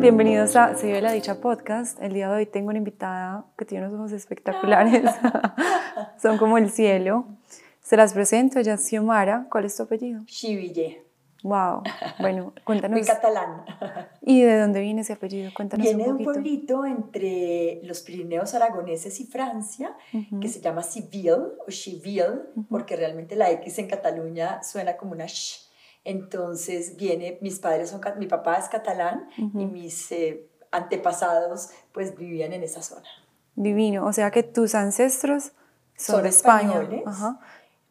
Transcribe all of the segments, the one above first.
bienvenidos a Se vive la dicha podcast. El día de hoy tengo una invitada que tiene unos ojos espectaculares, son como el cielo. Se las presento, ella es Xiomara. ¿Cuál es tu apellido? Chiville. Wow. Bueno, cuéntanos. Muy catalán. ¿Y de dónde viene ese apellido? Cuéntanos viene un poquito. De un pueblito entre los Pirineos aragoneses y Francia, que se llama Civil o Chiville, porque realmente la X en Cataluña suena como una sh. Entonces viene, mis padres son, mi papá es catalán y mis eh, antepasados pues vivían en esa zona. Divino, o sea que tus ancestros son. Ajá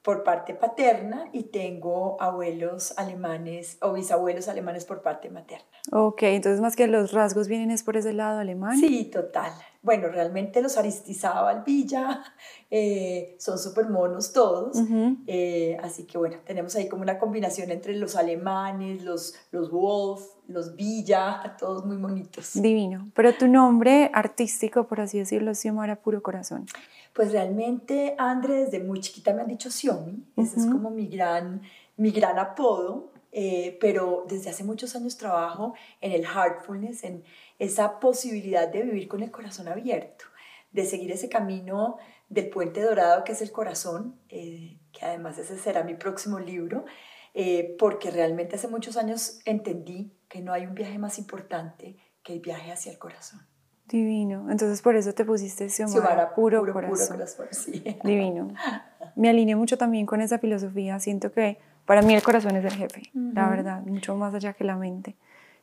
por parte paterna y tengo abuelos alemanes o bisabuelos alemanes por parte materna. Ok, entonces más que los rasgos vienen es por ese lado alemán. Sí, total. Bueno, realmente los Aristizábal Villa eh, son súper monos todos, eh, así que bueno, tenemos ahí como una combinación entre los alemanes, los, los Wolf, los Villa, todos muy bonitos. Divino, pero tu nombre artístico, por así decirlo, Xiomara Puro Corazón. Pues realmente, Andre, desde muy chiquita me han dicho Xiomi, ese es como mi gran, mi gran apodo, eh, pero desde hace muchos años trabajo en el heartfulness, en esa posibilidad de vivir con el corazón abierto, de seguir ese camino del puente dorado que es el corazón, eh, que además ese será mi próximo libro, eh, porque realmente hace muchos años entendí que no hay un viaje más importante que el viaje hacia el corazón. Divino. Entonces por eso te pusiste Xiomara, puro, puro, corazón. Puro corazón sí. Divino. Me alineo mucho también con esa filosofía. Siento que para mí el corazón es el jefe, la verdad, mucho más allá que la mente.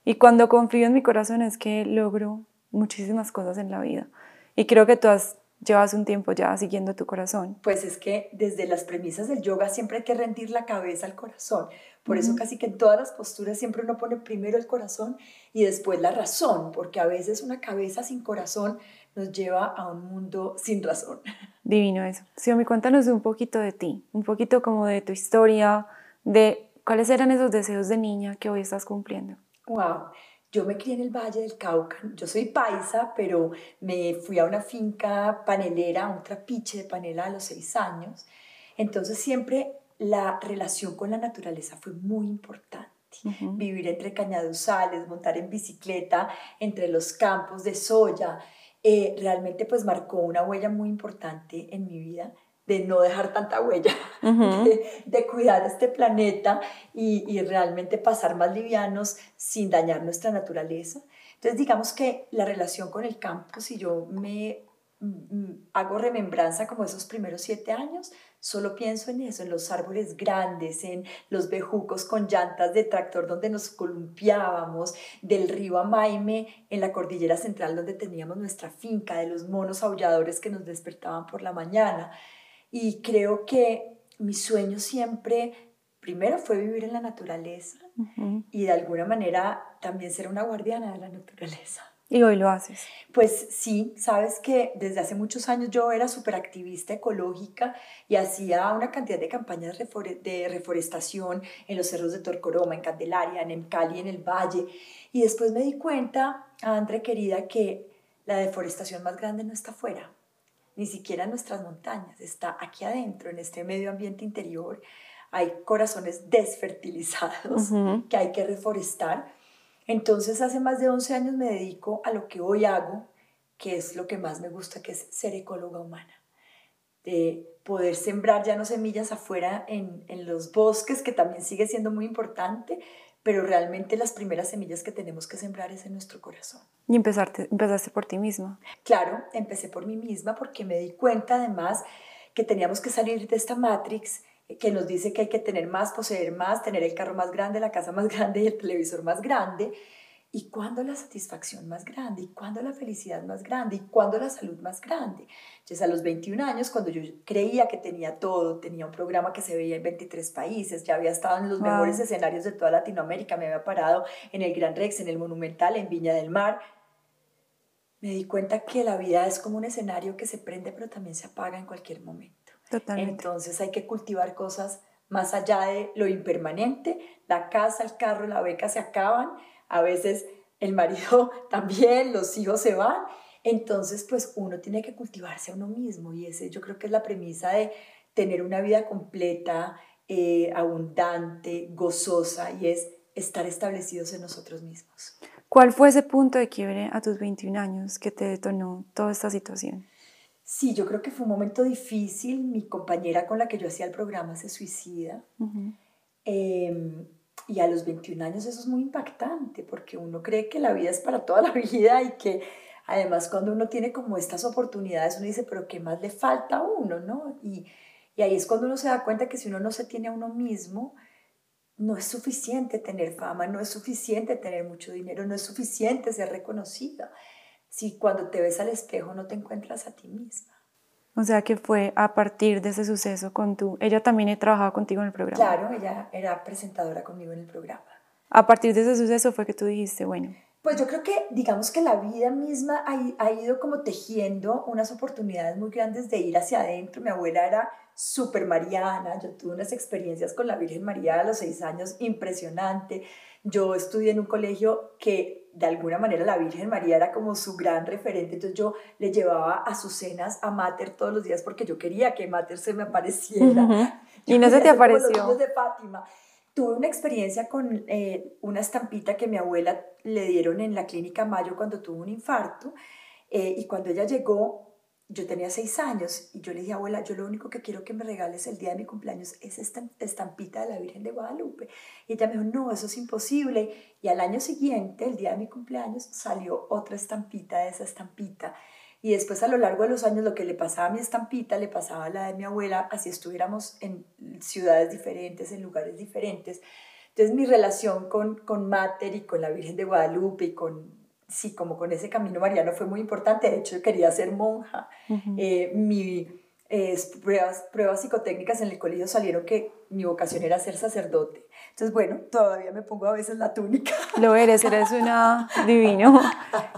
Y cuando confío en mi corazón es que logro muchísimas cosas en la vida. Y creo que tú has, llevas un tiempo ya siguiendo tu corazón. Pues es que desde las premisas del yoga siempre hay que rendir la cabeza al corazón. Por eso casi que en todas las posturas siempre uno pone primero el corazón y después la razón, porque a veces una cabeza sin corazón nos lleva a un mundo sin razón. Divino eso. Xiaomi, cuéntanos un poquito de ti, un poquito como de tu historia, de cuáles eran esos deseos de niña que hoy estás cumpliendo. Wow. Yo me crié en el Valle del Cauca, yo soy paisa, pero me fui a una finca panelera, un trapiche de panela a los seis años. Entonces siempre la relación con la naturaleza fue muy importante. Vivir entre cañaduzales, montar en bicicleta entre los campos de soya, eh, realmente pues marcó una huella muy importante en mi vida de no dejar tanta huella, de, cuidar este planeta y, y, realmente pasar más livianos sin dañar nuestra naturaleza. Entonces digamos que la relación con el campo, si yo me mm, mm, hago remembranza como esos primeros siete años, Solo pienso en eso, en los árboles grandes, en los bejucos con llantas de tractor donde nos columpiábamos, del río Amaime en la cordillera central donde teníamos nuestra finca, de los monos aulladores que nos despertaban por la mañana. Y creo que mi sueño siempre, primero fue vivir en la naturaleza y de alguna manera también ser una guardiana de la naturaleza. ¿Y hoy lo haces? Pues sí, sabes que desde hace muchos años yo era súper activista ecológica y hacía una cantidad de campañas de reforestación en los cerros de Torcoroma, en Candelaria, en Cali, en el Valle. Y después me di cuenta, Andre querida, que la deforestación más grande no está afuera, ni siquiera en nuestras montañas, está aquí adentro, en este medio ambiente interior. Hay corazones desfertilizados que hay que reforestar entonces, hace más de 11 años me dedico a lo que hoy hago, que es lo que más me gusta, que es ser ecóloga humana. De poder sembrar ya no semillas afuera en, los bosques, que también sigue siendo muy importante, pero realmente las primeras semillas que tenemos que sembrar es en nuestro corazón. Y empezarte, empezaste por ti misma. Claro, empecé por mí misma porque me di cuenta además que teníamos que salir de esta matrix que nos dice que hay que tener más, poseer más, tener el carro más grande, la casa más grande y el televisor más grande. ¿Y cuándo la satisfacción más grande? ¿Y cuándo la felicidad más grande? ¿Y cuándo la salud más grande? Entonces a los 21 años, cuando yo creía que tenía todo, tenía un programa que se veía en 23 países, ya había estado en los mejores escenarios de toda Latinoamérica, me había parado en el Gran Rex, en el Monumental, en Viña del Mar, me di cuenta que la vida es como un escenario que se prende pero también se apaga en cualquier momento. Entonces hay que cultivar cosas más allá de lo impermanente. La casa, el carro, la beca se acaban. A veces el marido también, los hijos se van. Entonces, pues uno tiene que cultivarse a uno mismo y ese yo creo que es la premisa de tener una vida completa, eh, abundante, gozosa y es estar establecidos en nosotros mismos. ¿Cuál fue ese punto de quiebre a tus 21 años que te detonó toda esta situación? Sí, yo creo que fue un momento difícil. Mi compañera con la que yo hacía el programa se suicida. Y a los 21 años eso es muy impactante porque uno cree que la vida es para toda la vida y que además cuando uno tiene como estas oportunidades uno dice, pero ¿qué más le falta a uno? ¿no? Y, y ahí es cuando uno se da cuenta que si uno no se tiene a uno mismo, no es suficiente tener fama, no es suficiente tener mucho dinero, no es suficiente ser reconocida si cuando te ves al espejo no te encuentras a ti misma. O sea que fue a partir de ese suceso con tu... Ella también he trabajado contigo en el programa. Claro, ella era presentadora conmigo en el programa. A partir de ese suceso fue que tú dijiste, bueno. Pues yo creo que, digamos que la vida misma ha, ha ido como tejiendo unas oportunidades muy grandes de ir hacia adentro. Mi abuela era súper mariana, yo tuve unas experiencias con la Virgen María a los seis años impresionante. Yo estudié en un colegio que de alguna manera la Virgen María era como su gran referente, entonces yo le llevaba a sus cenas a Mater todos los días porque yo quería que Mater se me apareciera. Y no se te apareció. de Fátima. Tuve una experiencia con eh, una estampita que mi abuela le dieron en la clínica Mayo cuando tuvo un infarto eh, y cuando ella llegó yo tenía seis años y yo le dije, abuela, yo lo único que quiero que me regales el día de mi cumpleaños es esta estampita de la Virgen de Guadalupe. Y ella me dijo, no, eso es imposible. Y al año siguiente, el día de mi cumpleaños, salió otra estampita de esa estampita. Y después a lo largo de los años lo que le pasaba a mi estampita le pasaba a la de mi abuela, así estuviéramos en ciudades diferentes, en lugares diferentes. Entonces mi relación con, con Mater y con la Virgen de Guadalupe y con sí, como con ese camino mariano fue muy importante. De hecho, yo quería ser monja. Eh, mi, eh, pruebas, pruebas psicotécnicas en el colegio salieron que mi vocación era ser sacerdote. Entonces, bueno, todavía me pongo a veces la túnica. Lo eres, eres una divino.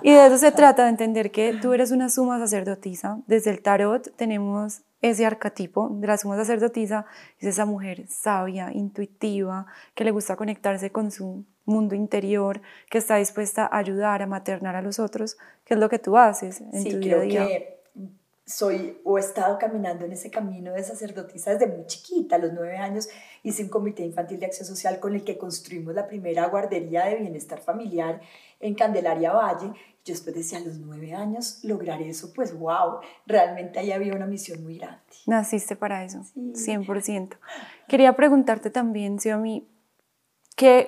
Y de eso se trata, de entender que tú eres una suma sacerdotisa. Desde el tarot tenemos ese arquetipo de la suma sacerdotisa, es esa mujer sabia, intuitiva, que le gusta conectarse con su mundo interior, que está dispuesta a ayudar, a maternar a los otros, que es lo que tú haces en tu día a día. Que soy o he estado caminando en ese camino de sacerdotisa desde muy chiquita, a los nueve años hice un comité infantil de acción social con el que construimos la primera guardería de bienestar familiar en Candelaria Valle. Yo después decía, a los nueve años lograr eso, pues wow, realmente ahí había una misión muy grande. Naciste para eso, 100%. Quería preguntarte también, mí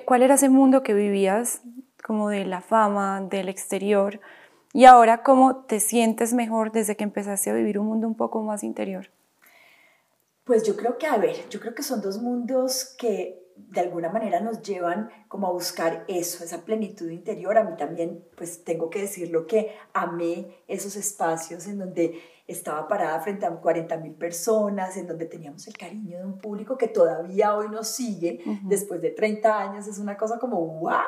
¿Cuál era ese mundo que vivías, como de la fama, del exterior? Y ahora, ¿cómo te sientes mejor desde que empezaste a vivir un mundo un poco más interior? Pues yo creo que, a ver, yo creo que son dos mundos que de alguna manera nos llevan como a buscar eso, esa plenitud interior. A mí también, pues tengo que decirlo que amé esos espacios en donde estaba parada frente a 40 mil personas, en donde teníamos el cariño de un público que todavía hoy nos sigue, después de 30 años, es una cosa como, ¿what?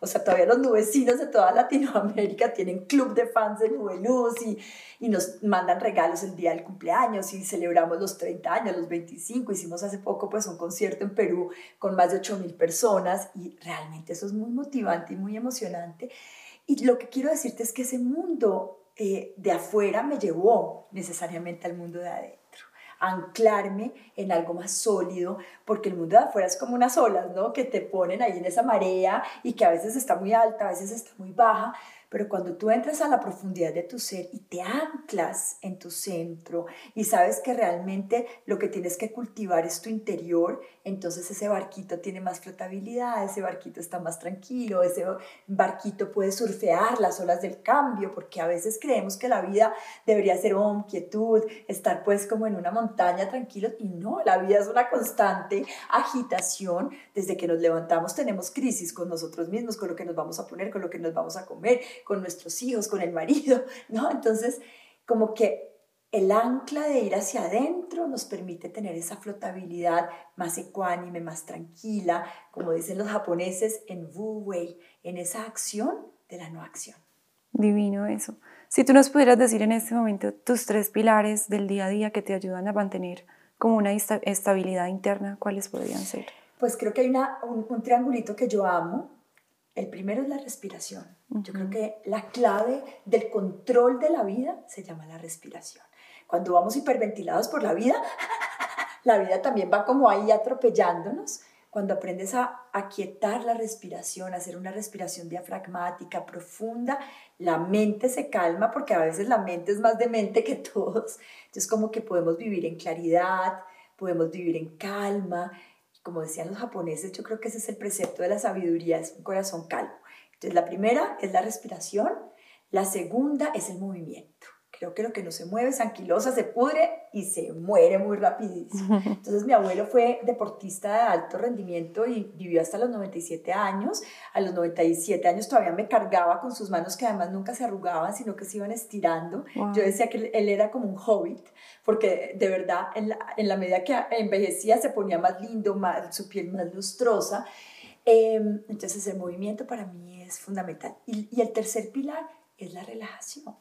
O sea, todavía los nubecinos de toda Latinoamérica tienen club de fans de Nube Luz y, y nos mandan regalos el día del cumpleaños y celebramos los 30 años, los 25, hicimos hace poco pues un concierto en Perú con más de 8 mil personas y realmente eso es muy motivante y muy emocionante. Y lo que quiero decirte es que ese mundo eh, de afuera me llevó necesariamente al mundo de adentro, anclarme en algo más sólido, porque el mundo de afuera es como unas olas, ¿no? Que te ponen ahí en esa marea y que a veces está muy alta, a veces está muy baja, pero cuando tú entras a la profundidad de tu ser y te anclas en tu centro y sabes que realmente lo que tienes que cultivar es tu interior, entonces ese barquito tiene más flotabilidad, ese barquito está más tranquilo, ese barquito puede surfear las olas del cambio, porque a veces creemos que la vida debería ser oh, quietud, estar pues como en una montaña tranquilo y no, la vida es una constante agitación. Desde que nos levantamos tenemos crisis con nosotros mismos, con lo que nos vamos a poner, con lo que nos vamos a comer, con nuestros hijos, con el marido, ¿no? Entonces, como que el ancla de ir hacia adentro nos permite tener esa flotabilidad más ecuánime, más tranquila, como dicen los japoneses, en Wu Wei, en esa acción de la no acción. Divino eso. Si tú nos pudieras decir en este momento tus tres pilares del día a día que te ayudan a mantener como una estabilidad interna, ¿cuáles podrían ser? Pues creo que hay una, un, un triangulito que yo amo, el primero es la respiración. Yo creo que la clave del control de la vida se llama la respiración. Cuando vamos hiperventilados por la vida, la vida también va como ahí atropellándonos, cuando aprendes a aquietar la respiración, a hacer una respiración diafragmática profunda, la mente se calma porque a veces la mente es más demente que todos. Entonces como que podemos vivir en claridad, podemos vivir en calma. Como decían los japoneses, yo creo que ese es el precepto de la sabiduría, es un corazón calmo. Entonces la primera es la respiración, la segunda es el movimiento. Creo que lo que no se mueve es anquilosa, se pudre y se muere muy rapidísimo. Entonces mi abuelo fue deportista de alto rendimiento y vivió hasta los 97 años. A los 97 años todavía me cargaba con sus manos que además nunca se arrugaban, sino que se iban estirando. Yo decía que él era como un hobbit, porque de verdad en la, en la medida que envejecía se ponía más lindo, más, su piel más lustrosa. Em, entonces el movimiento para mí es fundamental. Y, y el tercer pilar es la relajación.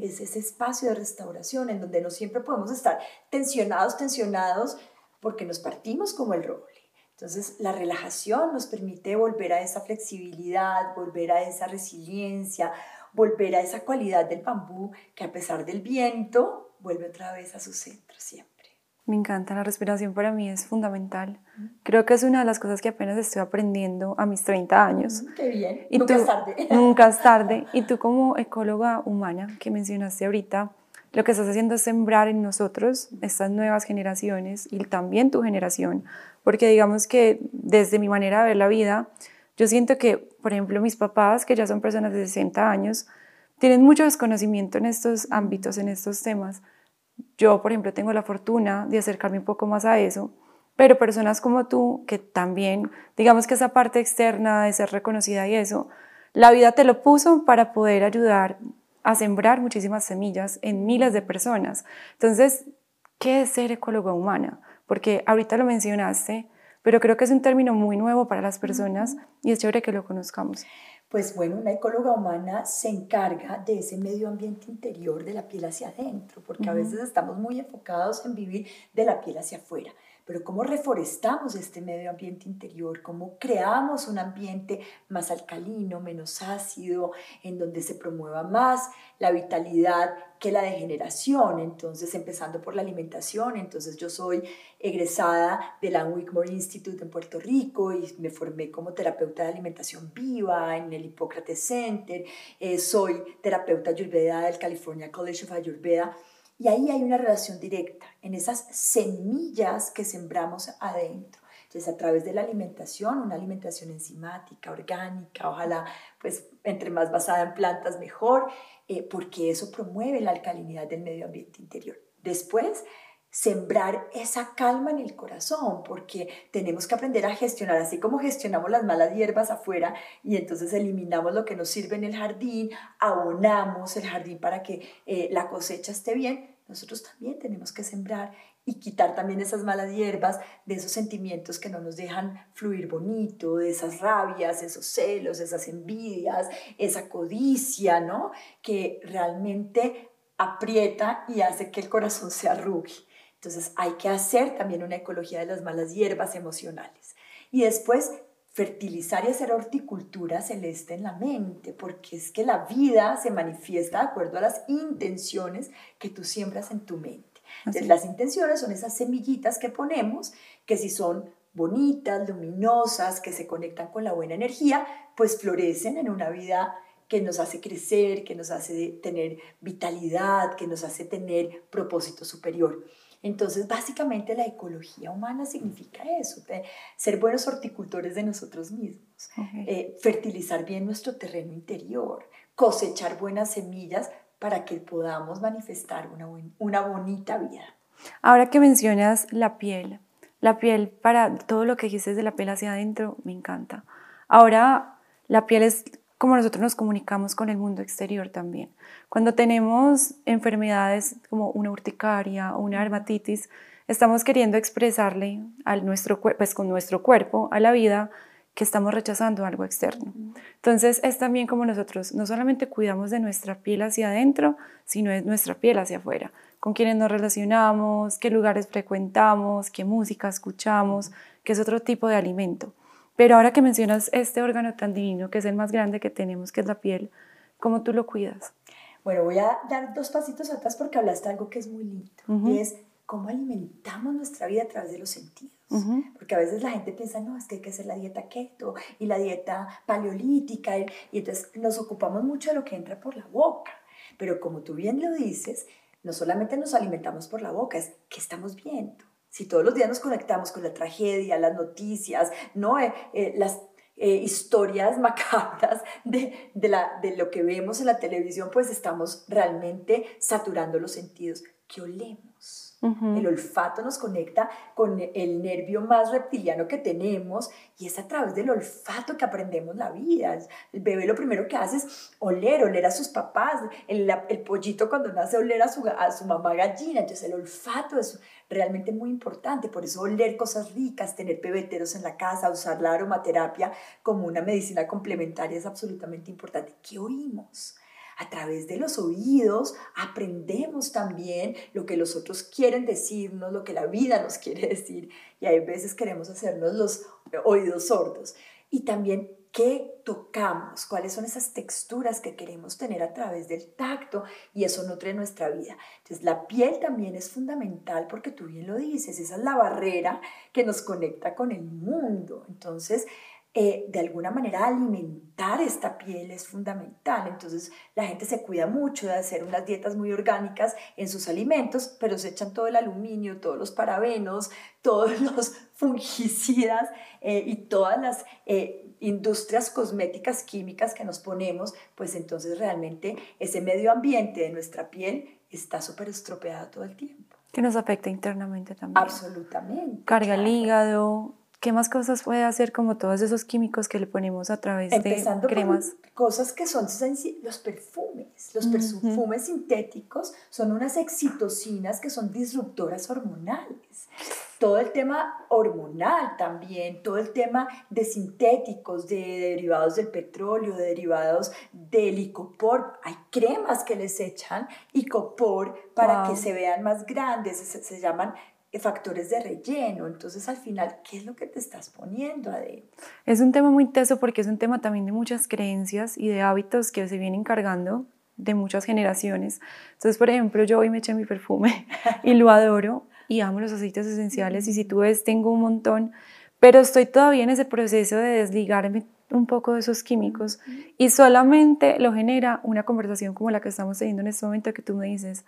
Es ese espacio de restauración en donde no siempre podemos estar tensionados, tensionados, porque nos partimos como el roble. Entonces, la relajación nos permite volver a esa flexibilidad, volver a esa resiliencia, volver a esa cualidad del bambú que a pesar del viento vuelve otra vez a su centro siempre. Me encanta, la respiración para mí es fundamental. Creo que es una de las cosas que apenas estoy aprendiendo a mis 30 años. Qué bien, y nunca es tarde. Nunca es tarde. Y tú como ecóloga humana que mencionaste ahorita, lo que estás haciendo es sembrar en nosotros estas nuevas generaciones y también tu generación, porque digamos que desde mi manera de ver la vida, yo siento que, por ejemplo, mis papás, que ya son personas de 60 años, tienen mucho desconocimiento en estos ámbitos, en estos temas, yo, por ejemplo, tengo la fortuna de acercarme un poco más a eso, pero personas como tú, que también, digamos que esa parte externa de ser reconocida y eso, la vida te lo puso para poder ayudar a sembrar muchísimas semillas en miles de personas. Entonces, ¿qué es ser ecóloga humana? Porque ahorita lo mencionaste, pero creo que es un término muy nuevo para las personas y es chévere que lo conozcamos pues bueno, una ecóloga humana se encarga de ese medio ambiente interior de la piel hacia adentro, porque a veces estamos muy enfocados en vivir de la piel hacia afuera. Pero cómo reforestamos este medio ambiente interior, cómo creamos un ambiente más alcalino, menos ácido, en donde se promueva más la vitalidad que la degeneración. Entonces, empezando por la alimentación, entonces yo soy egresada de la Wigmore Institute en Puerto Rico y me formé como terapeuta de alimentación viva en el Hippocrates Center, eh, soy terapeuta ayurveda del California College of Ayurveda y ahí hay una relación directa en esas semillas que sembramos adentro. Entonces, a través de la alimentación, una alimentación enzimática, orgánica, ojalá, pues, entre más basada en plantas, mejor, eh, porque eso promueve la alcalinidad del medio ambiente interior. Después, sembrar esa calma en el corazón, porque tenemos que aprender a gestionar, así como gestionamos las malas hierbas afuera y entonces eliminamos lo que nos sirve en el jardín, abonamos el jardín para que eh, la cosecha esté bien, nosotros también tenemos que sembrar y quitar también esas malas hierbas, de esos sentimientos que no nos dejan fluir bonito, de esas rabias, esos celos, esas envidias, esa codicia, ¿no? Que realmente aprieta y hace que el corazón se arrugue. Entonces hay que hacer también una ecología de las malas hierbas emocionales. Y después fertilizar y hacer horticultura celeste en la mente, porque es que la vida se manifiesta de acuerdo a las intenciones que tú siembras en tu mente. Entonces, las intenciones son esas semillitas que ponemos, que si son bonitas, luminosas, que se conectan con la buena energía, pues florecen en una vida que nos hace crecer, que nos hace tener vitalidad, que nos hace tener propósito superior. Entonces, básicamente la ecología humana significa eso, ser buenos horticultores de nosotros mismos, eh, fertilizar bien nuestro terreno interior, cosechar buenas semillas para que podamos manifestar una, una bonita vida. Ahora que mencionas la piel, la piel para todo lo que dijiste de la piel hacia adentro, me encanta. Ahora, la piel es como nosotros nos comunicamos con el mundo exterior también. Cuando tenemos enfermedades como una urticaria o una dermatitis, estamos queriendo expresarle al nuestro, pues con nuestro cuerpo, a la vida, que estamos rechazando algo externo. Entonces es también como nosotros no solamente cuidamos de nuestra piel hacia adentro, sino de nuestra piel hacia afuera, con quienes nos relacionamos, qué lugares frecuentamos, qué música escuchamos, qué es otro tipo de alimento. Pero ahora que mencionas este órgano tan divino, que es el más grande que tenemos, que es la piel, ¿cómo tú lo cuidas? Bueno, voy a dar dos pasitos atrás porque hablaste de algo que es muy lindo y es cómo alimentamos nuestra vida a través de los sentidos. Porque a veces la gente piensa, no, es que hay que hacer la dieta keto y la dieta paleolítica, y, y entonces nos ocupamos mucho de lo que entra por la boca. Pero como tú bien lo dices, no solamente nos alimentamos por la boca, es que estamos viendo. Si todos los días nos conectamos con la tragedia, las noticias, ¿no? Eh, eh, las eh, historias macabras de, de, la, de lo que vemos en la televisión, pues estamos realmente saturando los sentidos. ¿Qué olemos? El olfato nos conecta con el nervio más reptiliano que tenemos y es a través del olfato que aprendemos la vida. El bebé lo primero que hace es oler, oler a sus papás. El, pollito cuando nace oler a su, a su mamá gallina. Entonces el olfato es realmente muy importante. Por eso oler cosas ricas, tener pebeteros en la casa, usar la aromaterapia como una medicina complementaria es absolutamente importante. ¿Qué oímos? A través de los oídos aprendemos también lo que los otros quieren decirnos, lo que la vida nos quiere decir y hay veces queremos hacernos los oídos sordos. Y también qué tocamos, cuáles son esas texturas que queremos tener a través del tacto y eso nutre nuestra vida. Entonces la piel también es fundamental porque tú bien lo dices, esa es la barrera que nos conecta con el mundo. Entonces eh, de alguna manera alimentar esta piel es fundamental. Entonces la gente se cuida mucho de hacer unas dietas muy orgánicas en sus alimentos, pero se echan todo el aluminio, todos los parabenos, todos los fungicidas eh, y todas las eh, industrias cosméticas químicas que nos ponemos, pues entonces realmente ese medio ambiente de nuestra piel está súper estropeado todo el tiempo. Que nos afecta internamente también. Absolutamente. Carga el hígado, ¿Qué más cosas puede hacer como todos esos químicos que le ponemos a través de cremas? cosas que son los perfumes. Los perfumes sintéticos son unas excitocinas que son disruptoras hormonales. Todo el tema hormonal también, todo el tema de sintéticos, de derivados del petróleo, de derivados del icopor. Hay cremas que les echan icopor para que se vean más grandes, se, se llaman factores de relleno. Entonces, al final, ¿qué es lo que te estás poniendo adentro? Es un tema muy teso porque es un tema también de muchas creencias y de hábitos que se vienen cargando de muchas generaciones. Entonces, por ejemplo, yo hoy me eché mi perfume y lo adoro y amo los aceites esenciales y si tú ves, tengo un montón, pero estoy todavía en ese proceso de desligarme un poco de esos químicos y solamente lo genera una conversación como la que estamos teniendo en este momento que tú me dices,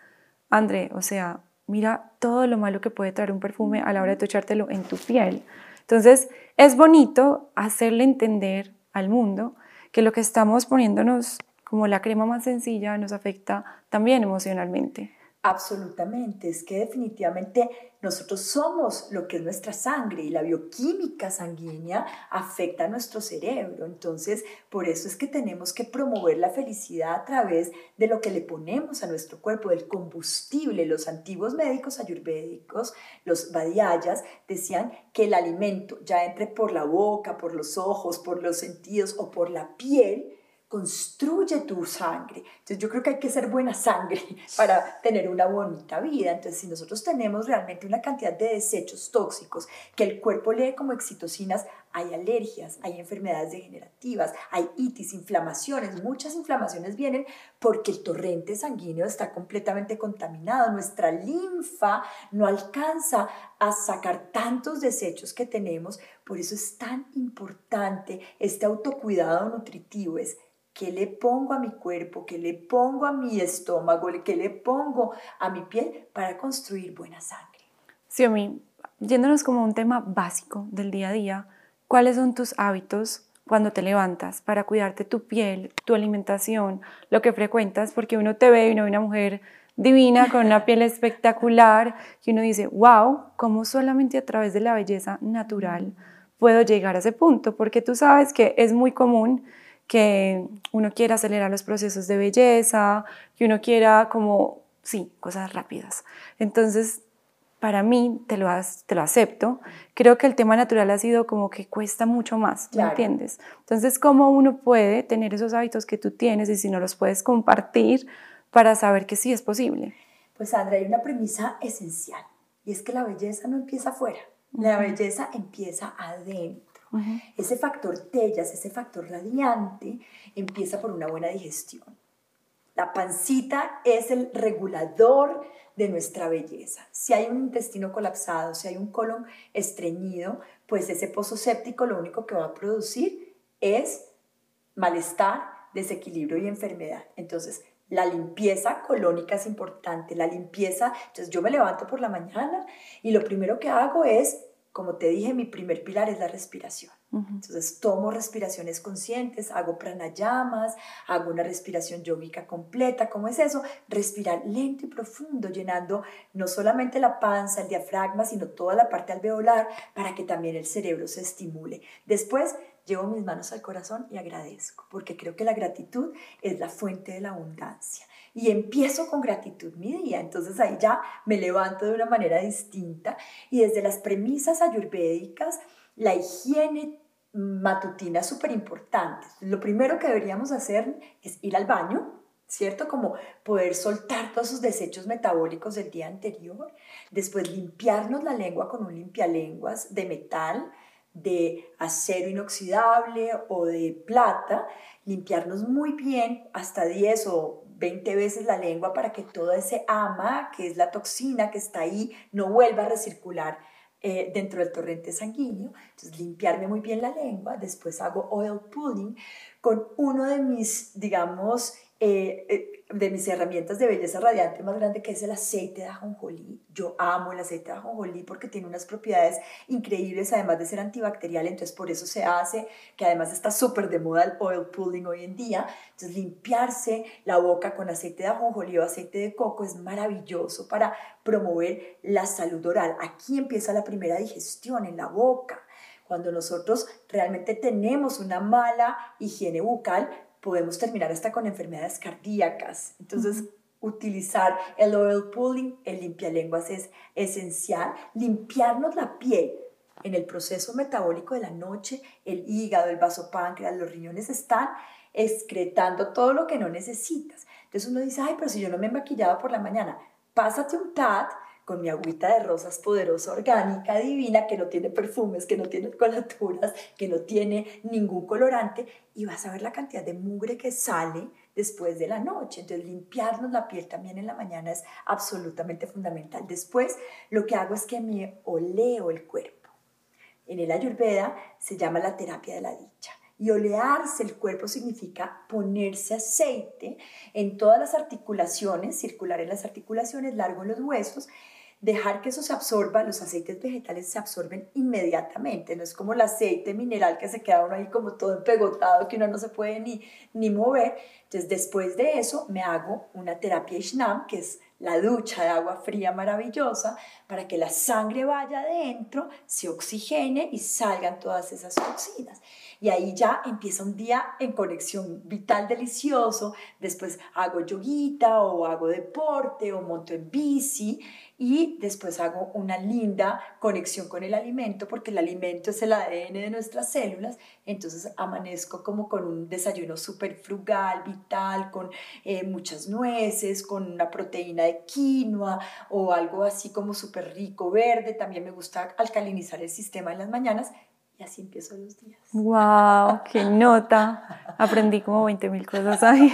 André, o sea, mira todo lo malo que puede traer un perfume a la hora de tú echártelo en tu piel. Entonces, es bonito hacerle entender al mundo que lo que estamos poniéndonos como la crema más sencilla nos afecta también emocionalmente. Absolutamente, es que definitivamente nosotros somos lo que es nuestra sangre y la bioquímica sanguínea afecta a nuestro cerebro. Entonces, por eso es que tenemos que promover la felicidad a través de lo que le ponemos a nuestro cuerpo, del combustible. Los antiguos médicos ayurvédicos, los vadiayas, decían que el alimento ya entre por la boca, por los ojos, por los sentidos o por la piel, construye tu sangre. Entonces yo creo que hay que ser buena sangre para tener una bonita vida. Entonces si nosotros tenemos realmente una cantidad de desechos tóxicos que el cuerpo lee como excitocinas, hay alergias, hay enfermedades degenerativas, hay itis, inflamaciones. Muchas inflamaciones vienen porque el torrente sanguíneo está completamente contaminado. Nuestra linfa no alcanza a sacar tantos desechos que tenemos. Por eso es tan importante este autocuidado nutritivo. Es ¿Qué le pongo a mi cuerpo? ¿Qué le pongo a mi estómago? ¿Qué le pongo a mi piel para construir buena sangre? Sí, a mí, yéndonos como un tema básico del día a día, ¿cuáles son tus hábitos cuando te levantas para cuidarte tu piel, tu alimentación, lo que frecuentas? Porque uno te ve y uno ve una mujer divina con una piel espectacular y uno dice, wow, ¿cómo solamente a través de la belleza natural puedo llegar a ese punto? Porque tú sabes que es muy común que uno quiera acelerar los procesos de belleza, que uno quiera como, sí, cosas rápidas. Entonces, para mí, te lo, te lo acepto, creo que el tema natural ha sido como que cuesta mucho más, ¿me entiendes? Entonces, ¿cómo uno puede tener esos hábitos que tú tienes y si no los puedes compartir para saber que sí es posible? Pues, Sandra, hay una premisa esencial y es que la belleza no empieza afuera, la belleza empieza adentro. Ese factor tellas, ese factor radiante, empieza por una buena digestión. La pancita es el regulador de nuestra belleza. Si hay un intestino colapsado, si hay un colon estreñido, pues ese pozo séptico lo único que va a producir es malestar, desequilibrio y enfermedad. Entonces, la limpieza colónica es importante, la limpieza, entonces yo me levanto por la mañana y lo primero que hago es, como te dije, mi primer pilar es la respiración. Entonces tomo respiraciones conscientes, hago pranayamas, hago una respiración yógica completa. ¿Cómo es eso? Respirar lento y profundo, llenando no solamente la panza, el diafragma, sino toda la parte alveolar para que también el cerebro se estimule. Después llevo mis manos al corazón y agradezco, porque creo que la gratitud es la fuente de la abundancia. Y empiezo con gratitud mi día, entonces ahí ya me levanto de una manera distinta y desde las premisas ayurvédicas, la higiene matutina es súper importante. Lo primero que deberíamos hacer es ir al baño, ¿cierto? Como poder soltar todos esos desechos metabólicos del día anterior, después limpiarnos la lengua con un limpialenguas de metal, de acero inoxidable o de plata, limpiarnos muy bien hasta 10 o 20 veces la lengua para que todo ese ama, que es la toxina que está ahí, no vuelva a recircular eh, dentro del torrente sanguíneo. Entonces, limpiarme muy bien la lengua. Después hago oil pulling con uno de mis, digamos, eh, eh, de mis herramientas de belleza radiante más grande que es el aceite de ajonjolí. Yo amo el aceite de ajonjolí porque tiene unas propiedades increíbles además de ser antibacterial, entonces por eso se hace, que además está súper de moda el oil pulling hoy en día. Entonces limpiarse la boca con aceite de ajonjolí o aceite de coco es maravilloso para promover la salud oral. Aquí empieza la primera digestión en la boca. Cuando nosotros realmente tenemos una mala higiene bucal, podemos terminar hasta con enfermedades cardíacas. Entonces, utilizar el oil pulling, el limpialenguas es esencial. Limpiarnos la piel en el proceso metabólico de la noche, el hígado, el vasopáncreas, los riñones están excretando todo lo que no necesitas. Entonces uno dice, ay, pero si yo no me he maquillado por la mañana, pásate un TAT con mi agüita de rosas poderosa, orgánica, divina, que no tiene perfumes, que no tiene colaturas, que no tiene ningún colorante, y vas a ver la cantidad de mugre que sale después de la noche. Entonces, limpiarnos la piel también en la mañana es absolutamente fundamental. Después, lo que hago es que me oleo el cuerpo. En el Ayurveda se llama la terapia de la dicha. Y olearse el cuerpo significa ponerse aceite en todas las articulaciones, circular en las articulaciones, largo en los huesos, dejar que eso se absorba, los aceites vegetales se absorben inmediatamente, no es como el aceite mineral que se queda uno ahí como todo empegotado, que uno no se puede ni, ni mover. Entonces, después de eso, me hago una terapia Ishnam, que es la ducha de agua fría maravillosa, para que la sangre vaya adentro, se oxigene y salgan todas esas toxinas. Y ahí ya empieza un día en conexión vital delicioso. Después hago yoguita o hago deporte o monto en bici y después hago una linda conexión con el alimento porque el alimento es el ADN de nuestras células. Entonces amanezco como con un desayuno súper frugal, vital, con eh, muchas nueces, con una proteína de quinoa o algo así como súper rico, verde. También me gusta alcalinizar el sistema en las mañanas y así empiezo los días. ¡Wow! ¡Qué nota! Aprendí como 20 mil cosas ahí.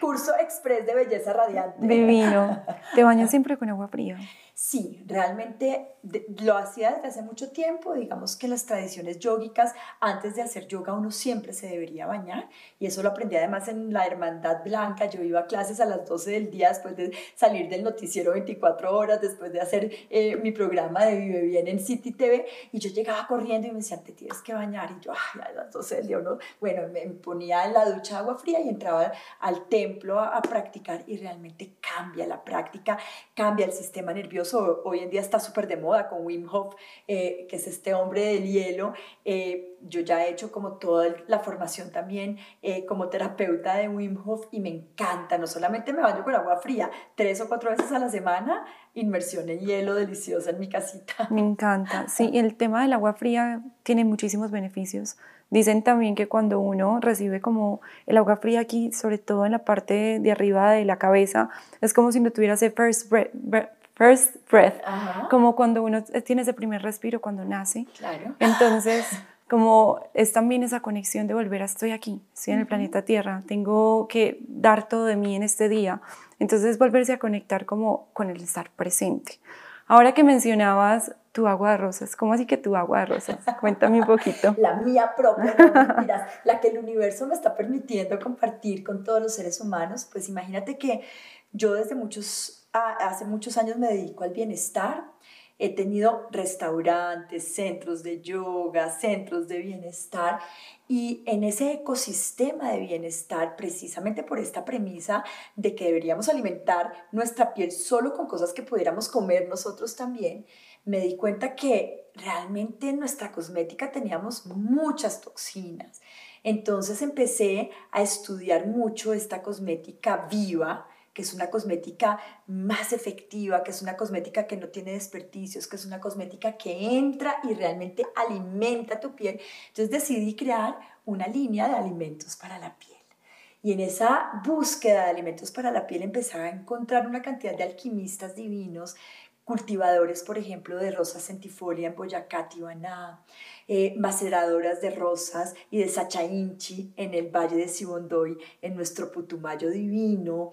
Curso express de belleza radiante. Divino. ¿Te bañas siempre con agua fría? Sí, realmente lo hacía desde hace mucho tiempo. Digamos que las tradiciones yógicas, antes de hacer yoga, uno siempre se debería bañar. Y eso lo aprendí además en la Hermandad Blanca. Yo iba a clases a las 12 del día después de salir del noticiero 24 horas, después de hacer eh, mi programa de Vive Bien en City TV. Y yo llegaba corriendo y me decían, te tienes que bañar. Y yo, a las 12 del día, uno, bueno, me ponía en la ducha agua fría y entraba al templo a practicar. Y realmente cambia la práctica, cambia el sistema nervioso hoy en día está súper de moda con Wim Hof, eh, que es este hombre del hielo. Eh, yo ya he hecho como toda la formación también eh, como terapeuta de Wim Hof y me encanta. No solamente me baño con agua fría, tres o cuatro veces a la semana, inmersión en hielo deliciosa en mi casita. Me encanta. Sí, el tema del agua fría tiene muchísimos beneficios. Dicen también que cuando uno recibe como el agua fría aquí, sobre todo en la parte de arriba de la cabeza, es como si no tuviera ese first breath, first breath, como cuando uno tiene ese primer respiro cuando nace. Claro. Entonces, como es también esa conexión de volver a estoy aquí, estoy en el planeta Tierra, tengo que dar todo de mí en este día. Entonces volverse a conectar como con el estar presente. Ahora que mencionabas tu agua de rosas, ¿cómo así que tu agua de rosas? Cuéntame un poquito. La mía propia, la que el universo me está permitiendo compartir con todos los seres humanos. Pues imagínate que yo desde muchos, hace muchos años me dedico al bienestar. He tenido restaurantes, centros de yoga, centros de bienestar y en ese ecosistema de bienestar, precisamente por esta premisa de que deberíamos alimentar nuestra piel solo con cosas que pudiéramos comer nosotros también, me di cuenta que realmente en nuestra cosmética teníamos muchas toxinas. Entonces empecé a estudiar mucho esta cosmética viva, que es una cosmética más efectiva, que es una cosmética que no tiene desperdicios, que es una cosmética que entra y realmente alimenta tu piel. Entonces decidí crear una línea de alimentos para la piel. Y en esa búsqueda de alimentos para la piel empecé a encontrar una cantidad de alquimistas divinos, cultivadores, por ejemplo, de rosas centifolia en Boyacá, Tibaná, eh, maceradoras de rosas y de sachainchi en el Valle de Sibondoy, en nuestro Putumayo divino,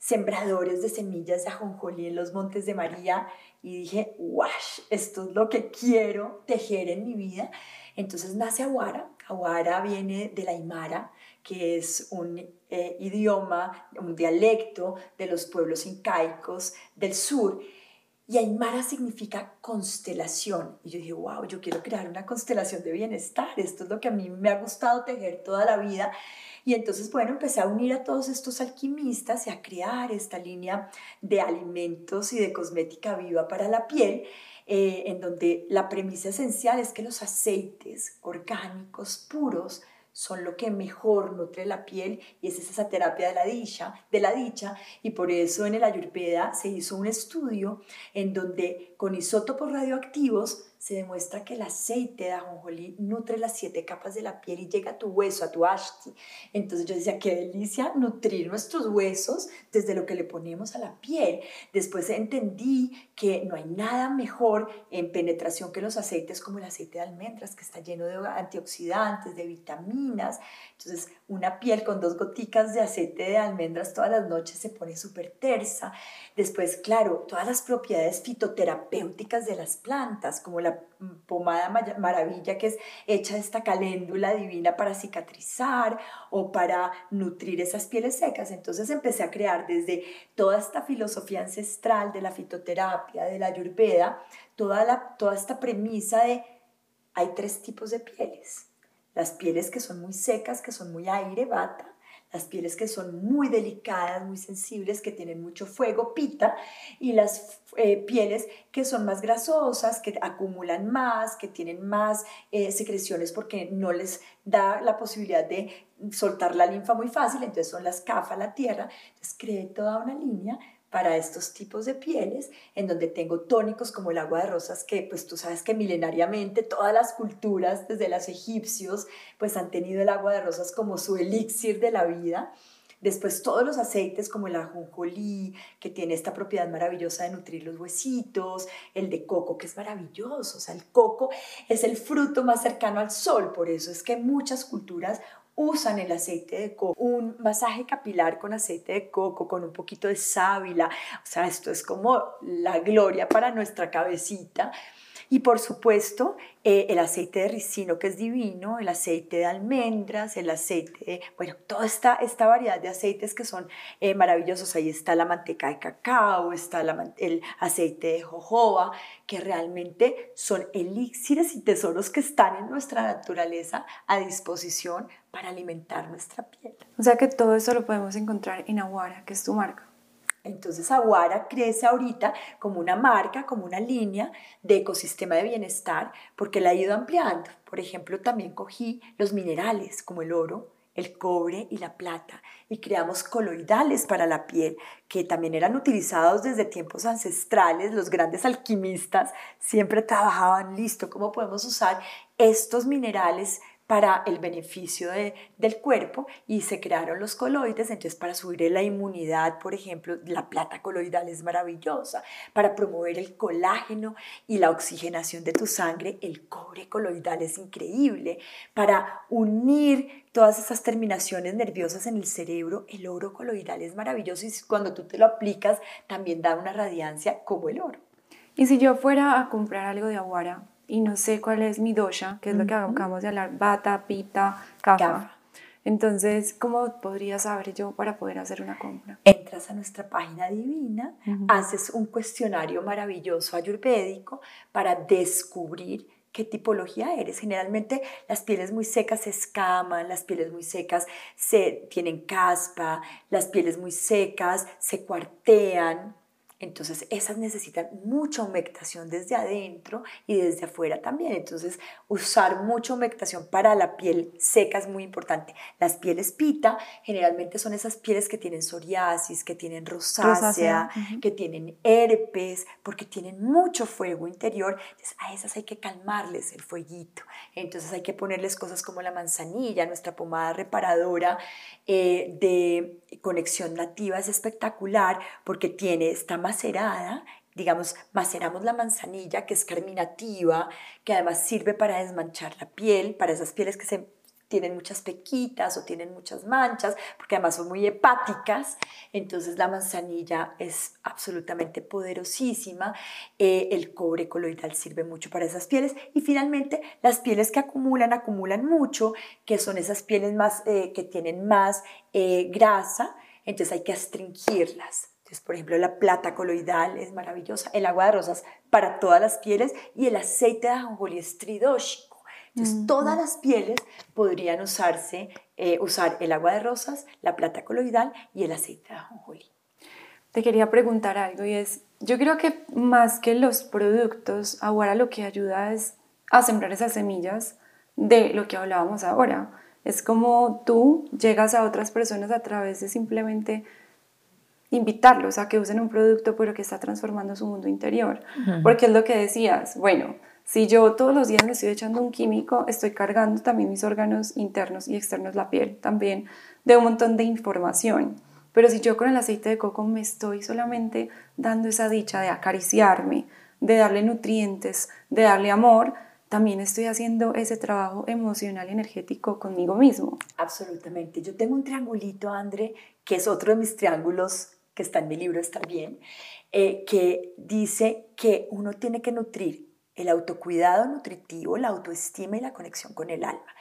sembradores de semillas de ajonjolí en los Montes de María y dije, ¡wash! Esto es lo que quiero tejer en mi vida. Entonces nace Aguara. Aguara viene de la Aymara, que es un eh, idioma, un dialecto de los pueblos incaicos del sur. Y Aymara significa constelación. Y yo dije, wow, yo quiero crear una constelación de bienestar. Esto es lo que a mí me ha gustado tejer toda la vida. Y entonces, bueno, empecé a unir a todos estos alquimistas y a crear esta línea de alimentos y de cosmética viva para la piel, eh, en donde la premisa esencial es que los aceites orgánicos puros son lo que mejor nutre la piel y es esa terapia de la dicha, de la dicha. Y por eso en el Ayurveda se hizo un estudio en donde con isótopos radioactivos se demuestra que el aceite de ajonjolí nutre las siete capas de la piel y llega a tu hueso, a tu ashti. Entonces yo decía, qué delicia nutrir nuestros huesos desde lo que le ponemos a la piel. Después entendí que no hay nada mejor en penetración que los aceites como el aceite de almendras, que está lleno de antioxidantes, de vitaminas. Entonces una piel con dos goticas de aceite de almendras todas las noches se pone súper tersa. Después, claro, todas las propiedades fitoterapéuticas de las plantas, como la pomada maravilla que es hecha de esta caléndula divina para cicatrizar o para nutrir esas pieles secas. Entonces empecé a crear desde toda esta filosofía ancestral de la fitoterapia, de la ayurveda, toda, la, toda esta premisa de hay tres tipos de pieles las pieles que son muy secas, que son muy aire, bata, las pieles que son muy delicadas, muy sensibles, que tienen mucho fuego, pita, y las eh, pieles que son más grasosas, que acumulan más, que tienen más eh, secreciones porque no les da la posibilidad de soltar la linfa muy fácil, entonces son las CAFA, la tierra, entonces creé toda una línea para estos tipos de pieles, en donde tengo tónicos como el agua de rosas, que pues tú sabes que milenariamente todas las culturas, desde los egipcios, pues han tenido el agua de rosas como su elixir de la vida. Después todos los aceites como el ajonjolí, que tiene esta propiedad maravillosa de nutrir los huesitos, el de coco, que es maravilloso, o sea, el coco es el fruto más cercano al sol, por eso es que muchas culturas usan el aceite de coco, un masaje capilar con aceite de coco, con un poquito de sábila, o sea, esto es como la gloria para nuestra cabecita. Y por supuesto, eh, el aceite de ricino que es divino, el aceite de almendras, el aceite, de, bueno, toda esta, esta variedad de aceites que son eh, maravillosos. Ahí está la manteca de cacao, está el aceite de jojoba, que realmente son elixires y tesoros que están en nuestra naturaleza a disposición para alimentar nuestra piel. O sea que todo eso lo podemos encontrar en Aguara, que es tu marca. Entonces Aguara crece ahorita como una marca, como una línea de ecosistema de bienestar, porque la ha ido ampliando. Por ejemplo, también cogí los minerales como el oro, el cobre y la plata y creamos coloidales para la piel que también eran utilizados desde tiempos ancestrales. Los grandes alquimistas siempre trabajaban, listo, ¿cómo podemos usar estos minerales para el beneficio del cuerpo y se crearon los coloides, entonces para subir la inmunidad, por ejemplo, la plata coloidal es maravillosa, para promover el colágeno y la oxigenación de tu sangre, el cobre coloidal es increíble, para unir todas esas terminaciones nerviosas en el cerebro, el oro coloidal es maravilloso. Y cuando tú te lo aplicas también da una radiancia como el oro. Y si yo fuera a comprar algo de aguara, y no sé cuál es mi dosha, que es lo que acabamos de hablar, bata, pita, kafa. Entonces, ¿cómo podría saber yo para poder hacer una compra? Entras a nuestra página divina, haces un cuestionario maravilloso ayurvédico para descubrir qué tipología eres. Generalmente las pieles muy secas se escaman, las pieles muy secas se tienen caspa, las pieles muy secas se cuartean, entonces, esas necesitan mucha humectación desde adentro y desde afuera también. Entonces, usar mucha humectación para la piel seca es muy importante. Las pieles pita generalmente son esas pieles que tienen psoriasis, que tienen rosácea, que tienen herpes, porque tienen mucho fuego interior. Entonces, a esas hay que calmarles el fueguito. Entonces, hay que ponerles cosas como la manzanilla, nuestra pomada reparadora eh, de conexión nativa es espectacular porque tiene esta macerada, digamos, maceramos la manzanilla que es carminativa, que además sirve para desmanchar la piel, para esas pieles que se tienen muchas pequitas o tienen muchas manchas, porque además son muy hepáticas, entonces la manzanilla es absolutamente poderosísima, eh, el cobre coloidal sirve mucho para esas pieles. Y finalmente las pieles que acumulan, acumulan mucho, que son esas pieles más, eh, que tienen más eh, grasa, entonces hay que astringirlas. Entonces, por ejemplo, la plata coloidal es maravillosa, el agua de rosas para todas las pieles y el aceite de ajonjolí Entonces, todas las pieles podrían usarse, eh, usar el agua de rosas, la plata coloidal y el aceite de ajonjolí. Te quería preguntar algo y es, yo creo que más que los productos, ahora lo que ayuda es a sembrar esas semillas de lo que hablábamos ahora. Es como tú llegas a otras personas a través de simplemente invitarlos a que usen un producto pero que está transformando su mundo interior. Porque es lo que decías, bueno, si yo todos los días me estoy echando un químico, estoy cargando también mis órganos internos y externos, la piel también, de un montón de información. Pero si yo con el aceite de coco me estoy solamente dando esa dicha de acariciarme, de darle nutrientes, de darle amor, también estoy haciendo ese trabajo emocional y energético conmigo mismo. Absolutamente. Yo tengo un triangulito, André, que es otro de mis triángulos que está en mi libro, bien, eh, que dice que uno tiene que nutrir el autocuidado nutritivo, la autoestima y la conexión con el alma.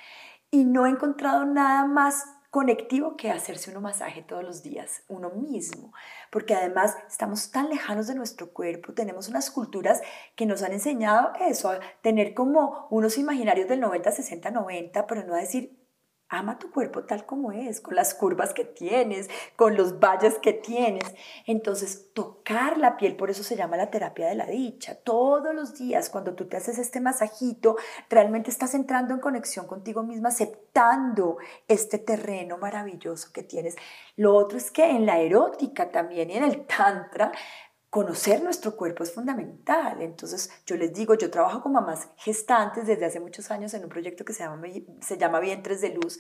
Y no he encontrado nada más conectivo que hacerse un masaje todos los días, uno mismo, porque además estamos tan lejanos de nuestro cuerpo, tenemos unas culturas que nos han enseñado eso, a tener como unos imaginarios del 90, 60, 90, pero no a decir, Ama tu cuerpo tal como es, con las curvas que tienes, con los valles que tienes. Entonces, tocar la piel, por eso se llama la terapia de la dicha. Todos los días, cuando tú te haces este masajito, realmente estás entrando en conexión contigo misma, aceptando este terreno maravilloso que tienes. Lo otro es que en la erótica también y en el tantra, conocer nuestro cuerpo es fundamental. Entonces, yo les digo, yo trabajo con mamás gestantes desde hace muchos años en un proyecto que se llama, se llama Vientres de Luz.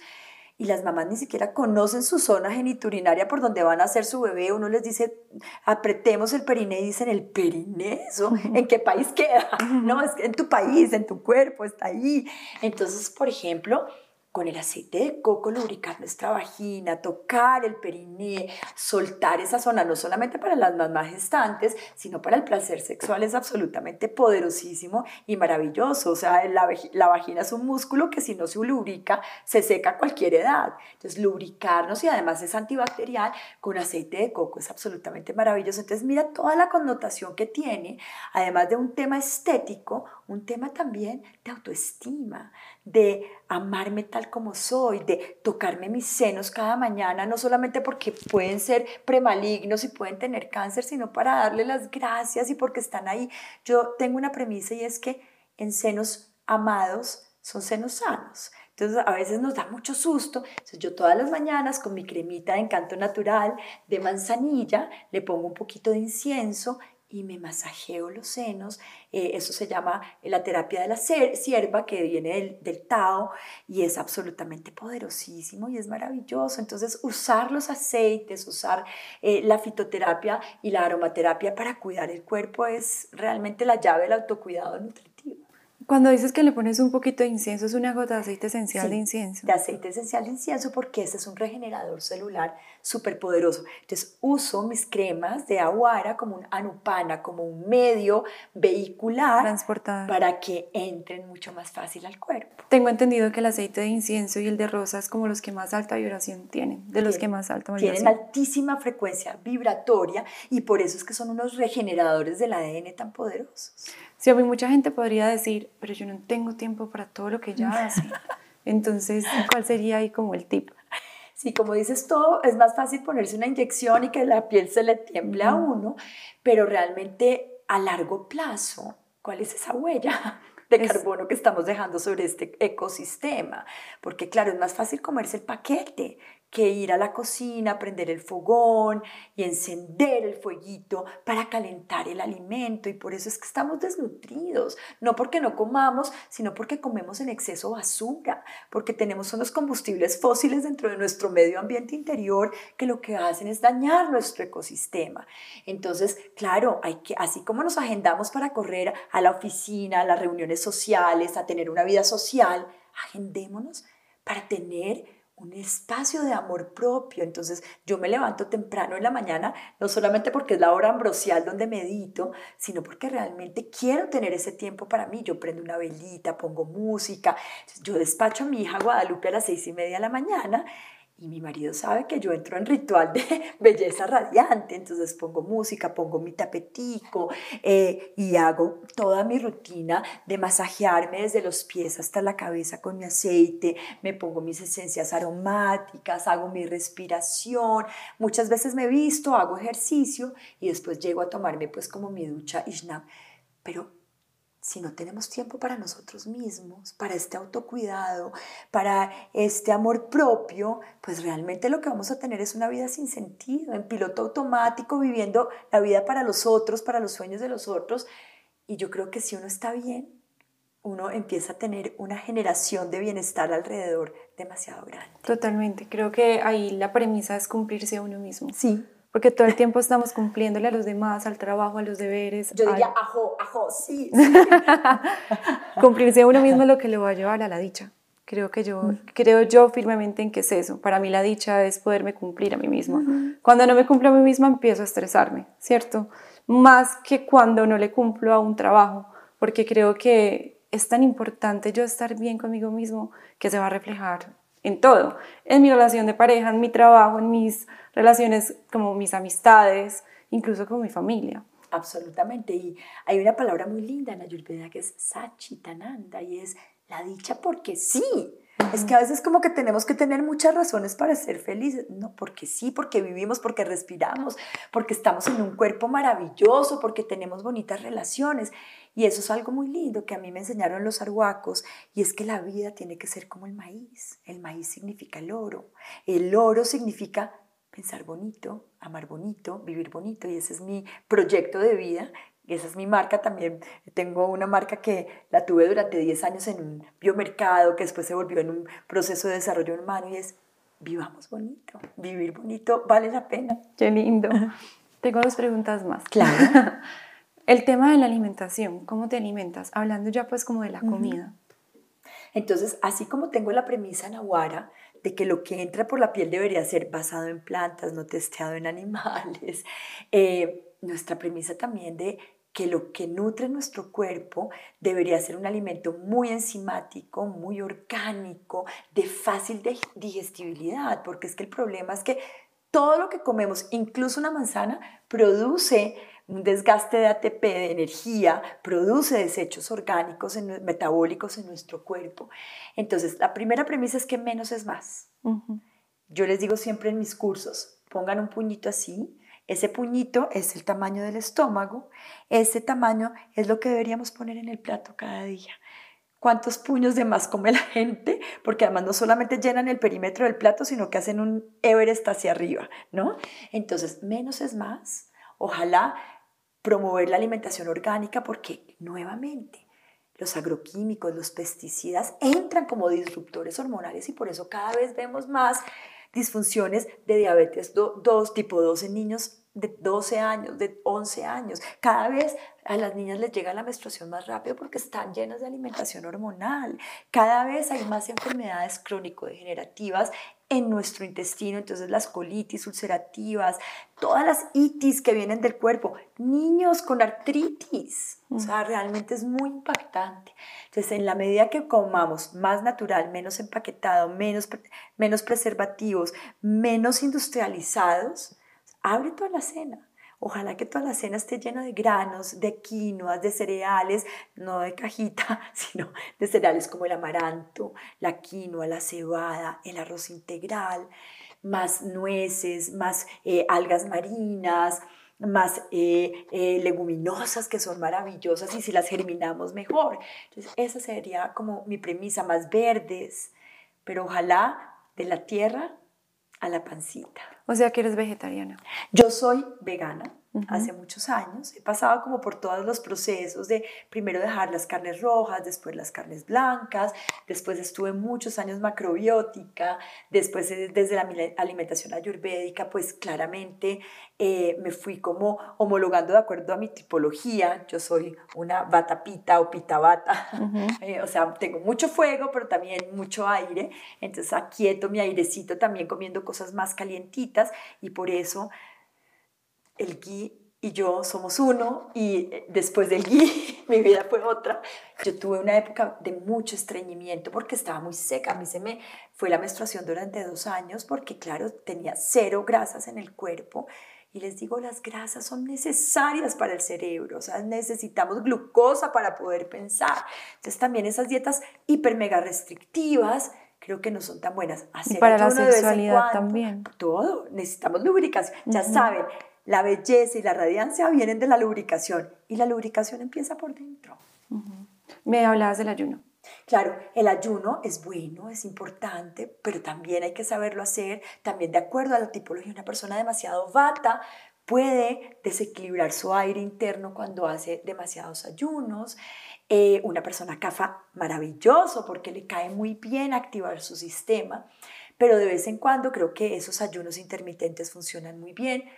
Y las mamás ni siquiera conocen su zona geniturinaria por donde van a hacer su bebé. Uno les dice, apretemos el periné y dicen, ¿el periné? ¿Eso? ¿En qué país queda? No, es en tu país, en tu cuerpo, está ahí. Entonces, por ejemplo, con el aceite de coco lubricar nuestra vagina, tocar el periné, soltar esa zona, no solamente para las mamás gestantes, sino para el placer sexual es absolutamente poderosísimo y maravilloso. O sea, la, la vagina es un músculo que si no se lubrica, se seca a cualquier edad. Entonces, lubricarnos y además es antibacterial con aceite de coco es absolutamente maravilloso. Entonces, mira toda la connotación que tiene, además de un tema estético, un tema también de autoestima, de amarme tal como soy, de tocarme mis senos cada mañana, no solamente porque pueden ser premalignos y pueden tener cáncer, sino para darle las gracias y porque están ahí. Yo tengo una premisa y es que en senos amados son senos sanos. Entonces a veces nos da mucho susto. Entonces yo todas las mañanas con mi cremita de encanto natural de manzanilla le pongo un poquito de incienso y me masajeo los senos. Eh, eso se llama la terapia de la sierva, que viene del, del, Tao y es absolutamente poderosísimo y es maravilloso. Entonces, usar los aceites, usar eh, la fitoterapia y la aromaterapia para cuidar el cuerpo es realmente la llave del autocuidado. Cuando dices que le pones un poquito de incienso, es una gota de aceite esencial de incienso. De aceite esencial de incienso porque ese es un regenerador celular súper poderoso. Entonces uso mis cremas de aguara como un anupana, como un medio vehicular Transportar. para que entren mucho más fácil al cuerpo. Tengo entendido que el aceite de incienso y el de rosa es como los que más alta vibración tienen, de los que más alta vibración. Tienen altísima frecuencia vibratoria y por eso es que son unos regeneradores del ADN tan poderosos. Sí, a mí mucha gente podría decir, pero yo no tengo tiempo para todo lo que ella hace. Entonces, ¿cuál sería ahí como el tip? Sí, como dices todo, es más fácil ponerse una inyección y que la piel se le tiemble a uno, pero realmente a largo plazo, ¿cuál es esa huella? de carbono que estamos dejando sobre este ecosistema. Porque claro, es más fácil comerse el paquete que ir a la cocina, prender el fogón y encender el fueguito para calentar el alimento. Y por eso es que estamos desnutridos, no porque no comamos, sino porque comemos en exceso basura, porque tenemos unos combustibles fósiles dentro de nuestro medio ambiente interior que lo que hacen es dañar nuestro ecosistema. Entonces, claro, hay que, así como nos agendamos para correr a la oficina, a las reuniones sociales, a tener una vida social, agendémonos para tener un espacio de amor propio. Entonces yo me levanto temprano en la mañana, no solamente porque es la hora ambrosial donde medito, sino porque realmente quiero tener ese tiempo para mí. Yo prendo una velita, pongo música. Yo despacho a mi hija Guadalupe a las seis y media de la mañana y mi marido sabe que yo entro en ritual de belleza radiante, entonces pongo música, pongo mi tapetico eh, y hago toda mi rutina de masajearme desde los pies hasta la cabeza con mi aceite, me pongo mis esencias aromáticas, hago mi respiración, muchas veces me visto, hago ejercicio y después llego a tomarme pues como mi ducha Ishnab, pero si no tenemos tiempo para nosotros mismos, para este autocuidado, para este amor propio, pues realmente lo que vamos a tener es una vida sin sentido, en piloto automático, viviendo la vida para los otros, para los sueños de los otros. Y yo creo que si uno está bien, uno empieza a tener una generación de bienestar alrededor demasiado grande. Totalmente, creo que ahí la premisa es cumplirse a uno mismo. Sí, porque todo el tiempo estamos cumpliéndole a los demás, al trabajo, a los deberes. Yo diría, ajo, ajo, sí. Cumplirse a uno mismo es lo que le va a llevar a la dicha. Creo que yo, mm. creo yo firmemente en que es eso. Para mí la dicha es poderme cumplir a mí misma. Cuando no me cumplo a mí misma empiezo a estresarme, ¿cierto? Más que cuando no le cumplo a un trabajo, porque creo que es tan importante yo estar bien conmigo mismo que se va a reflejar en todo, en mi relación de pareja, en mi trabajo, en mis relaciones como mis amistades, incluso con mi familia. Absolutamente, y hay una palabra muy linda en Ayurveda que es Sachitananda y es la dicha porque sí. Es que a veces como que tenemos que tener muchas razones para ser felices. No, porque sí, porque vivimos, porque respiramos, porque estamos en un cuerpo maravilloso, porque tenemos bonitas relaciones. Y eso es algo muy lindo que a mí me enseñaron los arhuacos, y es que la vida tiene que ser como el maíz. El maíz significa el oro. El oro significa pensar bonito, amar bonito, vivir bonito, y ese es mi proyecto de vida. Esa es mi marca también. Tengo una marca que la tuve durante 10 años en un biomercado, que después se volvió en un proceso de desarrollo humano y es vivamos bonito. Vivir bonito vale la pena. Qué lindo. Tengo dos preguntas más. Claro. El tema de la alimentación, ¿cómo te alimentas? Hablando ya pues como de la comida. Entonces, así como tengo la premisa nahuara de que lo que entra por la piel debería ser basado en plantas, no testeado en animales, eh, nuestra premisa también de que lo que nutre nuestro cuerpo debería ser un alimento muy enzimático, muy orgánico, de fácil digestibilidad, porque es que el problema es que todo lo que comemos, incluso una manzana, produce un desgaste de ATP, de energía, produce desechos orgánicos metabólicos en nuestro cuerpo. Entonces, la primera premisa es que menos es más. Yo les digo siempre en mis cursos, pongan un puñito así, ese puñito es el tamaño del estómago, ese tamaño es lo que deberíamos poner en el plato cada día. ¿Cuántos puños de más come la gente? Porque además no solamente llenan el perímetro del plato, sino que hacen un Everest hacia arriba, ¿no? Entonces, menos es más. Ojalá promover la alimentación orgánica porque nuevamente los agroquímicos, los pesticidas entran como disruptores hormonales y por eso cada vez vemos más disfunciones de diabetes 2 tipo 2 en niños de 12 años, de 11 años. Cada vez a las niñas les llega la menstruación más rápido porque están llenas de alimentación hormonal. Cada vez hay más enfermedades crónico-degenerativas en nuestro intestino, entonces las colitis ulcerativas, todas las itis que vienen del cuerpo, niños con artritis, o sea, realmente es muy impactante. Entonces, en la medida que comamos más natural, menos empaquetado, menos, menos preservativos, menos industrializados, abre toda la cena. Ojalá que toda la cena esté llena de granos, de quinoas, de cereales, no de cajita, sino de cereales como el amaranto, la quinoa, la cebada, el arroz integral, más nueces, más eh, algas marinas, más eh, eh, leguminosas que son maravillosas y si las germinamos mejor. Entonces esa sería como mi premisa, más verdes, pero ojalá de la tierra a la pancita. O sea que eres vegetariana. Yo soy vegana hace muchos años. He pasado como por todos los procesos de primero dejar las carnes rojas, después las carnes blancas, después estuve muchos años macrobiótica, después eh, desde la alimentación ayurvédica, pues claramente eh, me fui como homologando de acuerdo a mi tipología. Yo soy una batapita o pita bata, eh, o sea, tengo mucho fuego, pero también mucho aire, entonces aquieto mi airecito también comiendo cosas más calientitas y por eso el gui y yo somos uno y eh, después del gui mi vida fue otra. Yo tuve una época de mucho estreñimiento porque estaba muy seca. A mí se me fue la menstruación durante dos años porque, claro, tenía cero grasas en el cuerpo. Y les digo, las grasas son necesarias para el cerebro, o sea, necesitamos glucosa para poder pensar. Entonces también esas dietas hiper mega restrictivas creo que no son tan buenas. y para la sexualidad también. Todo, necesitamos lubricación. Ya saben, la belleza y la radiancia vienen de la lubricación y la lubricación empieza por dentro. Me hablabas del ayuno. Claro, el ayuno es bueno, es importante, pero también hay que saberlo hacer, también de acuerdo a la tipología. Una persona demasiado vata puede desequilibrar su aire interno cuando hace demasiados ayunos. Eh, una persona cafa maravilloso porque le cae muy bien activar su sistema, pero de vez en cuando creo que esos ayunos intermitentes funcionan muy bien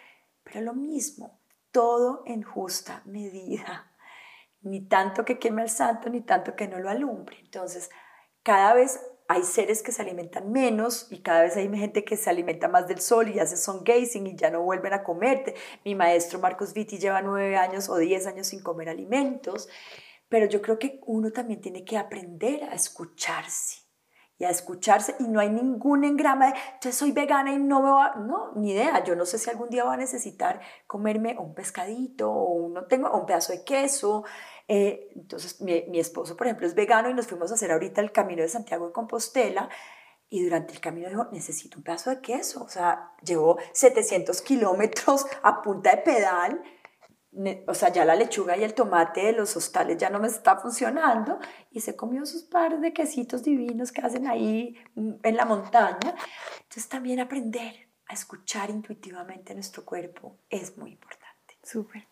lo mismo, todo en justa medida. Ni tanto que queme al santo, ni tanto que no lo alumbre. Entonces, cada vez hay seres que se alimentan menos y cada vez hay gente que se alimenta más del sol y hace son gazing y ya no vuelven a comerte. Mi maestro Marcos Vitti lleva nueve años o diez años sin comer alimentos, pero yo creo que uno también tiene que aprender a escucharse y a escucharse y no hay ningún engrama de yo soy vegana y no me va, no, ni idea, yo no sé si algún día va a necesitar comerme un pescadito o uno tengo un pedazo de queso. Eh, entonces mi, mi, esposo, por ejemplo, es vegano y nos fuimos a hacer ahorita el camino de Santiago de Compostela y durante el camino dijo, necesito un pedazo de queso, o sea, llevó 700 kilómetros a punta de pedal o sea, ya la lechuga y el tomate de los hostales ya no me está funcionando y se comió sus par de quesitos divinos que hacen ahí mm, en la montaña. Entonces también aprender a escuchar intuitivamente nuestro cuerpo es muy importante. Súper.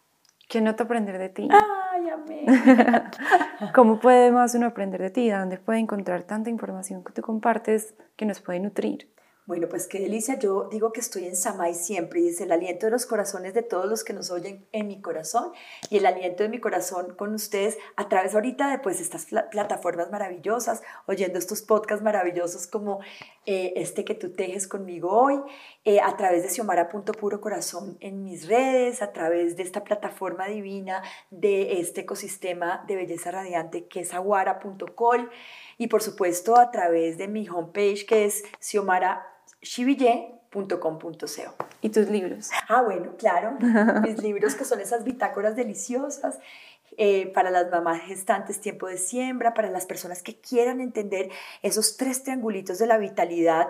¿Qué nota aprender de ti? ¡Ay, amén! ¿Cómo puede más uno aprender de ti? ¿Dónde puede encontrar tanta información que tú compartes que nos puede nutrir? Bueno, pues qué delicia. Yo digo que estoy en Samay siempre y es el aliento de los corazones de todos los que nos oyen en mi corazón y el aliento de mi corazón con ustedes a través ahorita de pues estas plataformas maravillosas, oyendo estos podcasts maravillosos como eh, este que tú tejes conmigo hoy, eh, a través de Xiomara.puro corazón en mis redes, a través de esta plataforma divina de este ecosistema de belleza radiante que es aguara.col y por supuesto a través de mi homepage que es Xiomara shiville.com.co. ¿Y tus libros? Ah, bueno, claro. Mis libros que son esas bitácoras deliciosas. Eh, para las mamás gestantes, tiempo de siembra, para las personas que quieran entender esos tres triangulitos de la vitalidad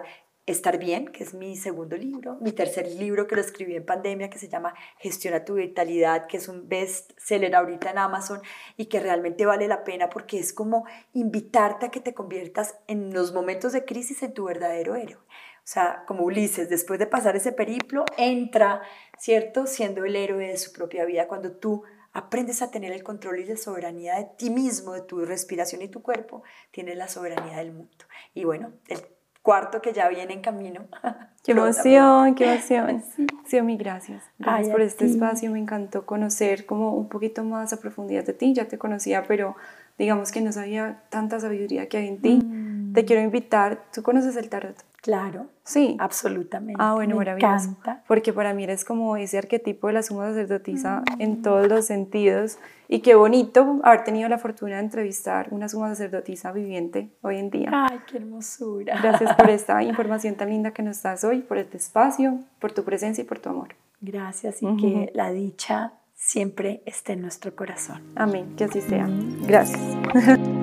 Estar bien, que es mi segundo libro, mi tercer libro que lo escribí en pandemia, que se llama Gestiona tu vitalidad, que es un best seller ahorita en Amazon y que realmente vale la pena porque es como invitarte a que te conviertas en los momentos de crisis en tu verdadero héroe. O sea, como Ulises, después de pasar ese periplo, entra, ¿cierto? Siendo el héroe de su propia vida. Cuando tú aprendes a tener el control y la soberanía de ti mismo, de tu respiración y tu cuerpo, tienes la soberanía del mundo. Y bueno, el cuarto que ya viene en camino. Qué emoción, qué emoción. Sí, mi gracias. Gracias por este espacio. Me encantó conocer como un poquito más a profundidad de ti. Ya te conocía, pero digamos que no sabía tanta sabiduría que hay en ti. Mm. Te quiero invitar. ¿Tú conoces el tarot? Claro. Sí. Absolutamente. Ah, bueno, Me maravilloso. Encanta. Porque para mí eres como ese arquetipo de la suma sacerdotisa mm. en todos los sentidos. Y qué bonito haber tenido la fortuna de entrevistar una suma sacerdotisa viviente hoy en día. Ay, qué hermosura. Gracias por esta información tan linda que nos das hoy, por este espacio, por tu presencia y por tu amor. Gracias y que la dicha siempre esté en nuestro corazón. Amén, que así sea. Gracias.